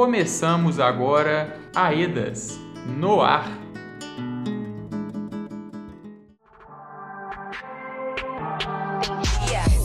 começamos agora Aedas no ar.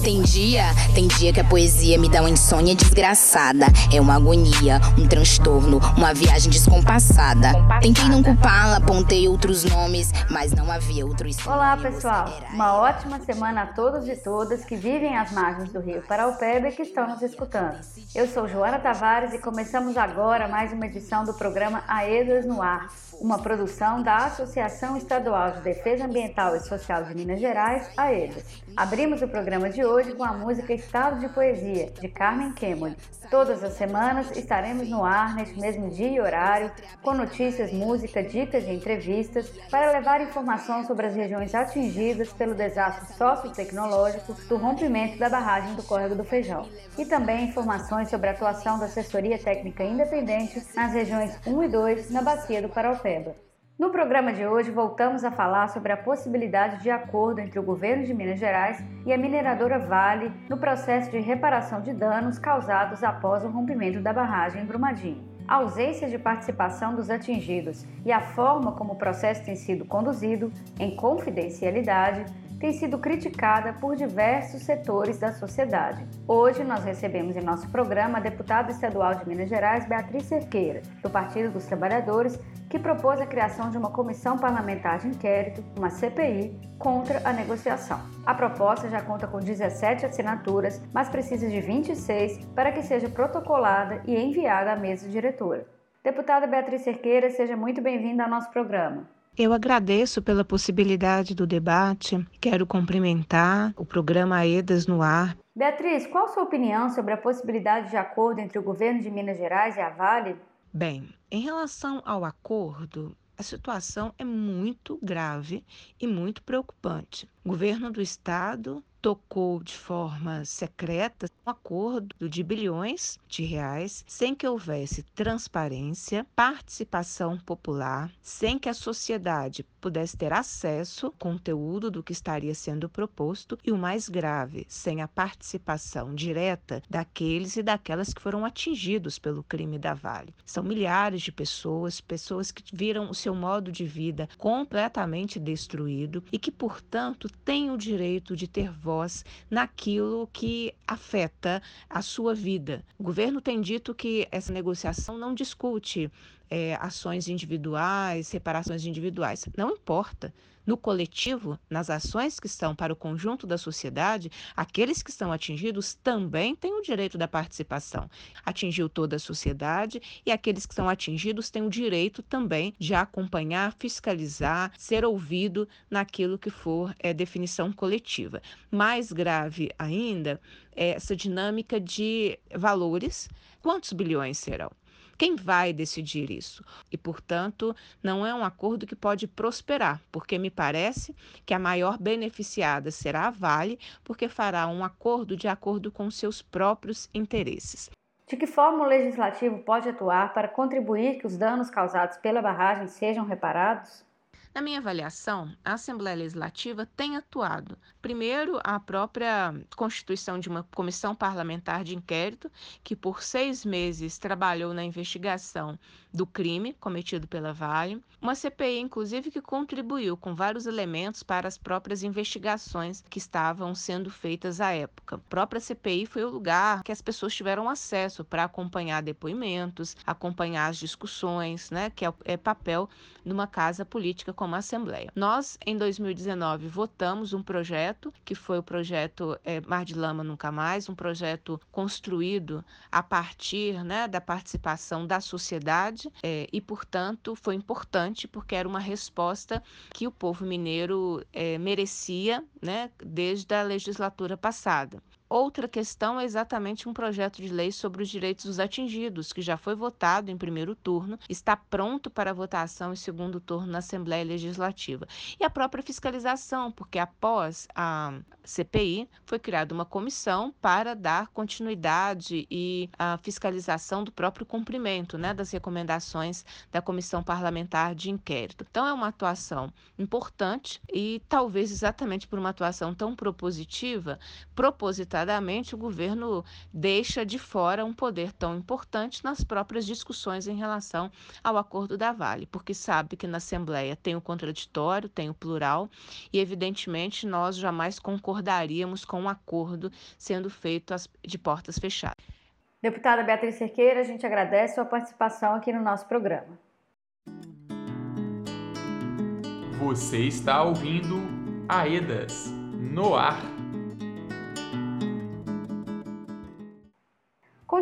Tem dia, tem dia que a poesia me dá uma insônia desgraçada. É uma agonia, um transtorno, uma viagem descompassada. Tentei não culpá-la, apontei outros nomes, mas não havia outros Olá, pessoal. Uma ótima semana a todos e todas que vivem às margens do Rio Paraupeba e que estão nos escutando. Eu sou Joana Tavares e começamos agora mais uma edição do programa Aedas no Ar, uma produção da Associação Estadual de Defesa Ambiental e Social de Minas Gerais, AEDAS. Abrimos o programa de hoje com a música Estado de Poesia, de Carmen Kemoli. Todas as semanas estaremos no ar neste mesmo dia e horário, com notícias, música, dicas e entrevistas, para levar informação sobre as regiões atingidas pelo desastre sociotecnológico do rompimento da barragem do Córrego do Feijão. E também informações sobre a atuação da assessoria técnica independente nas regiões 1 e 2 na Bacia do Paraupeba. No programa de hoje, voltamos a falar sobre a possibilidade de acordo entre o governo de Minas Gerais e a mineradora Vale no processo de reparação de danos causados após o rompimento da barragem em Brumadinho. A ausência de participação dos atingidos e a forma como o processo tem sido conduzido, em confidencialidade, tem sido criticada por diversos setores da sociedade. Hoje nós recebemos em nosso programa a deputada estadual de Minas Gerais, Beatriz Cerqueira, do Partido dos Trabalhadores, que propôs a criação de uma comissão parlamentar de inquérito, uma CPI, contra a negociação. A proposta já conta com 17 assinaturas, mas precisa de 26 para que seja protocolada e enviada à mesa diretora. Deputada Beatriz Cerqueira, seja muito bem-vinda ao nosso programa. Eu agradeço pela possibilidade do debate. Quero cumprimentar o programa AEDAS no ar. Beatriz, qual a sua opinião sobre a possibilidade de acordo entre o governo de Minas Gerais e a Vale? Bem, em relação ao acordo, a situação é muito grave e muito preocupante. O governo do estado tocou de forma secreta um acordo de bilhões de reais sem que houvesse transparência, participação popular, sem que a sociedade pudesse ter acesso ao conteúdo do que estaria sendo proposto e o mais grave, sem a participação direta daqueles e daquelas que foram atingidos pelo crime da Vale. São milhares de pessoas, pessoas que viram o seu modo de vida completamente destruído e que, portanto, têm o direito de ter voz naquilo que afeta a sua vida. O governo tem dito que essa negociação não discute é, ações individuais, reparações individuais. Não importa no coletivo, nas ações que estão para o conjunto da sociedade, aqueles que estão atingidos também têm o direito da participação. Atingiu toda a sociedade e aqueles que são atingidos têm o direito também de acompanhar, fiscalizar, ser ouvido naquilo que for é, definição coletiva. Mais grave ainda é essa dinâmica de valores. Quantos bilhões serão? Quem vai decidir isso? E, portanto, não é um acordo que pode prosperar, porque me parece que a maior beneficiada será a Vale, porque fará um acordo de acordo com seus próprios interesses. De que forma o legislativo pode atuar para contribuir que os danos causados pela barragem sejam reparados? Na minha avaliação, a Assembleia Legislativa tem atuado. Primeiro, a própria constituição de uma comissão parlamentar de inquérito, que por seis meses trabalhou na investigação do crime cometido pela Vale. Uma CPI, inclusive, que contribuiu com vários elementos para as próprias investigações que estavam sendo feitas à época. A própria CPI foi o lugar que as pessoas tiveram acesso para acompanhar depoimentos, acompanhar as discussões, né, que é, é papel numa casa política como a Assembleia. Nós, em 2019, votamos um projeto, que foi o projeto é, Mar de Lama Nunca Mais, um projeto construído a partir né, da participação da sociedade é, e, portanto, foi importante porque era uma resposta que o povo mineiro é, merecia né, desde a legislatura passada. Outra questão é exatamente um projeto de lei sobre os direitos dos atingidos, que já foi votado em primeiro turno, está pronto para votação em segundo turno na Assembleia Legislativa. E a própria fiscalização, porque após a CPI foi criada uma comissão para dar continuidade e a fiscalização do próprio cumprimento né, das recomendações da Comissão Parlamentar de Inquérito. Então, é uma atuação importante e talvez exatamente por uma atuação tão propositiva, proposital inusitadamente, o governo deixa de fora um poder tão importante nas próprias discussões em relação ao acordo da Vale, porque sabe que na Assembleia tem o contraditório, tem o plural, e evidentemente nós jamais concordaríamos com um acordo sendo feito de portas fechadas. Deputada Beatriz Cerqueira, a gente agradece sua participação aqui no nosso programa. Você está ouvindo Aedas no ar.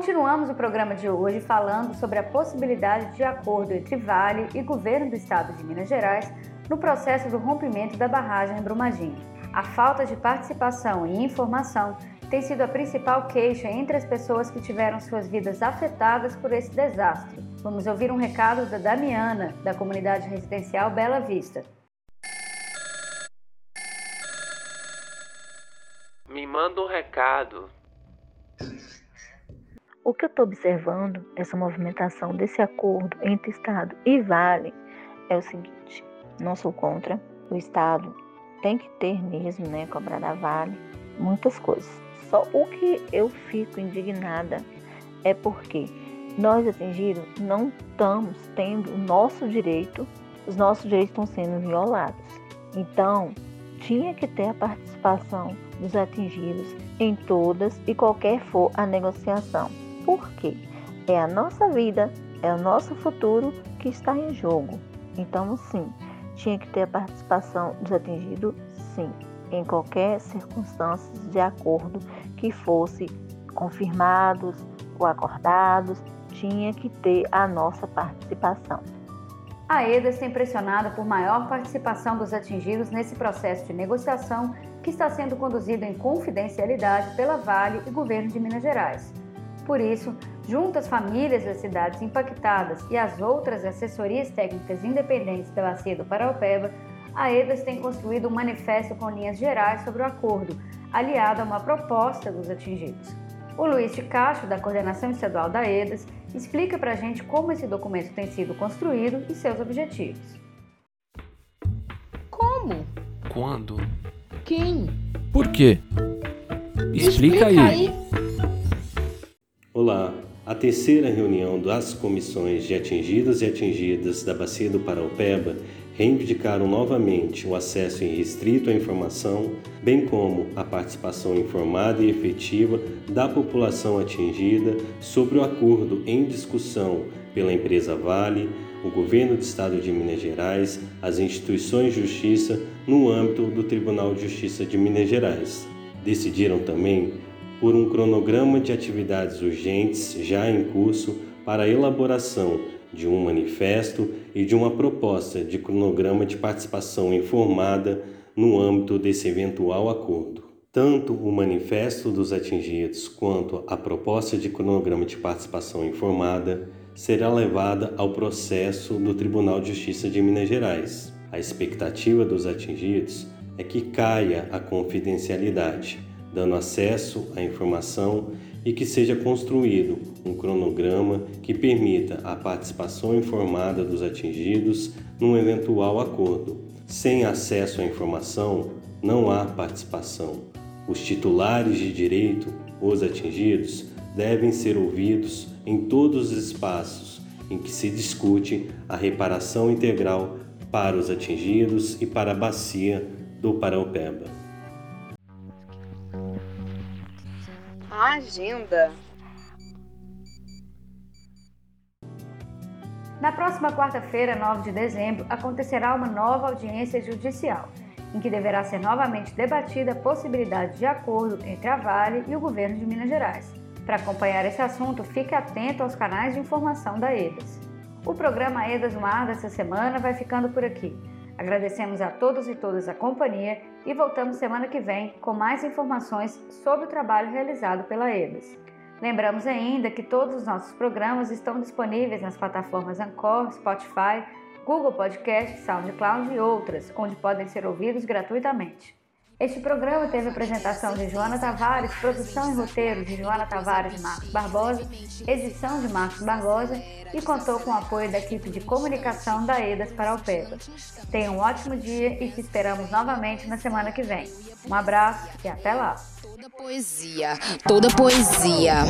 Continuamos o programa de hoje falando sobre a possibilidade de acordo entre Vale e governo do estado de Minas Gerais no processo do rompimento da barragem em Brumadinho. A falta de participação e informação tem sido a principal queixa entre as pessoas que tiveram suas vidas afetadas por esse desastre. Vamos ouvir um recado da Damiana, da comunidade residencial Bela Vista. Me manda um recado. O que eu estou observando dessa movimentação desse acordo entre Estado e Vale é o seguinte: não sou contra, o Estado tem que ter mesmo, né, cobrar da Vale muitas coisas. Só o que eu fico indignada é porque nós atingidos não estamos tendo o nosso direito, os nossos direitos estão sendo violados. Então, tinha que ter a participação dos atingidos em todas e qualquer for a negociação. Por quê? É a nossa vida, é o nosso futuro que está em jogo. Então, sim, tinha que ter a participação dos atingidos, sim, em qualquer circunstância de acordo que fosse confirmados ou acordados, tinha que ter a nossa participação. A EDAS tem pressionado por maior participação dos atingidos nesse processo de negociação que está sendo conduzido em confidencialidade pela Vale e governo de Minas Gerais. Por isso, junto às famílias das cidades impactadas e às outras assessorias técnicas independentes da Bacia do Paraupeba, a EDAS tem construído um manifesto com linhas gerais sobre o acordo, aliado a uma proposta dos atingidos. O Luiz de Castro, da Coordenação Estadual da EDAS, explica para a gente como esse documento tem sido construído e seus objetivos. Como? Quando? Quem? Por quê? Explica, Explica aí. aí. Olá, a terceira reunião das comissões de atingidos e atingidas da Bacia do Paraupeba reivindicaram novamente o acesso irrestrito à informação, bem como a participação informada e efetiva da população atingida sobre o acordo em discussão pela empresa Vale, o governo do estado de Minas Gerais, as instituições de justiça no âmbito do Tribunal de Justiça de Minas Gerais. Decidiram também por um cronograma de atividades urgentes já em curso para a elaboração de um manifesto e de uma proposta de cronograma de participação informada no âmbito desse eventual acordo. Tanto o manifesto dos atingidos quanto a proposta de cronograma de participação informada será levada ao processo do Tribunal de Justiça de Minas Gerais. A expectativa dos atingidos é que caia a confidencialidade, dando acesso à informação e que seja construído um cronograma que permita a participação informada dos atingidos num eventual acordo. Sem acesso à informação, não há participação. Os titulares de direito, os atingidos, devem ser ouvidos em todos os espaços em que se discute a reparação integral para os atingidos e para a bacia do Paraupeba. Agenda. Na próxima quarta-feira, 9 de dezembro, acontecerá uma nova audiência judicial, em que deverá ser novamente debatida a possibilidade de acordo entre a Vale e o governo de Minas Gerais. Para acompanhar esse assunto, fique atento aos canais de informação da EDAS. O programa EDAS no ar dessa semana vai ficando por aqui. Agradecemos a todos e todas a companhia e voltamos semana que vem com mais informações sobre o trabalho realizado pela EBS. Lembramos ainda que todos os nossos programas estão disponíveis nas plataformas Anchor, Spotify, Google Podcast, SoundCloud e outras, onde podem ser ouvidos gratuitamente. Este programa teve apresentação de Joana Tavares, produção e roteiro de Joana Tavares e Marcos Barbosa, edição de Marcos Barbosa e contou com o apoio da equipe de comunicação da EDAS para o PEPA. Tenha um ótimo dia e te esperamos novamente na semana que vem. Um abraço e até lá! Toda poesia, toda poesia.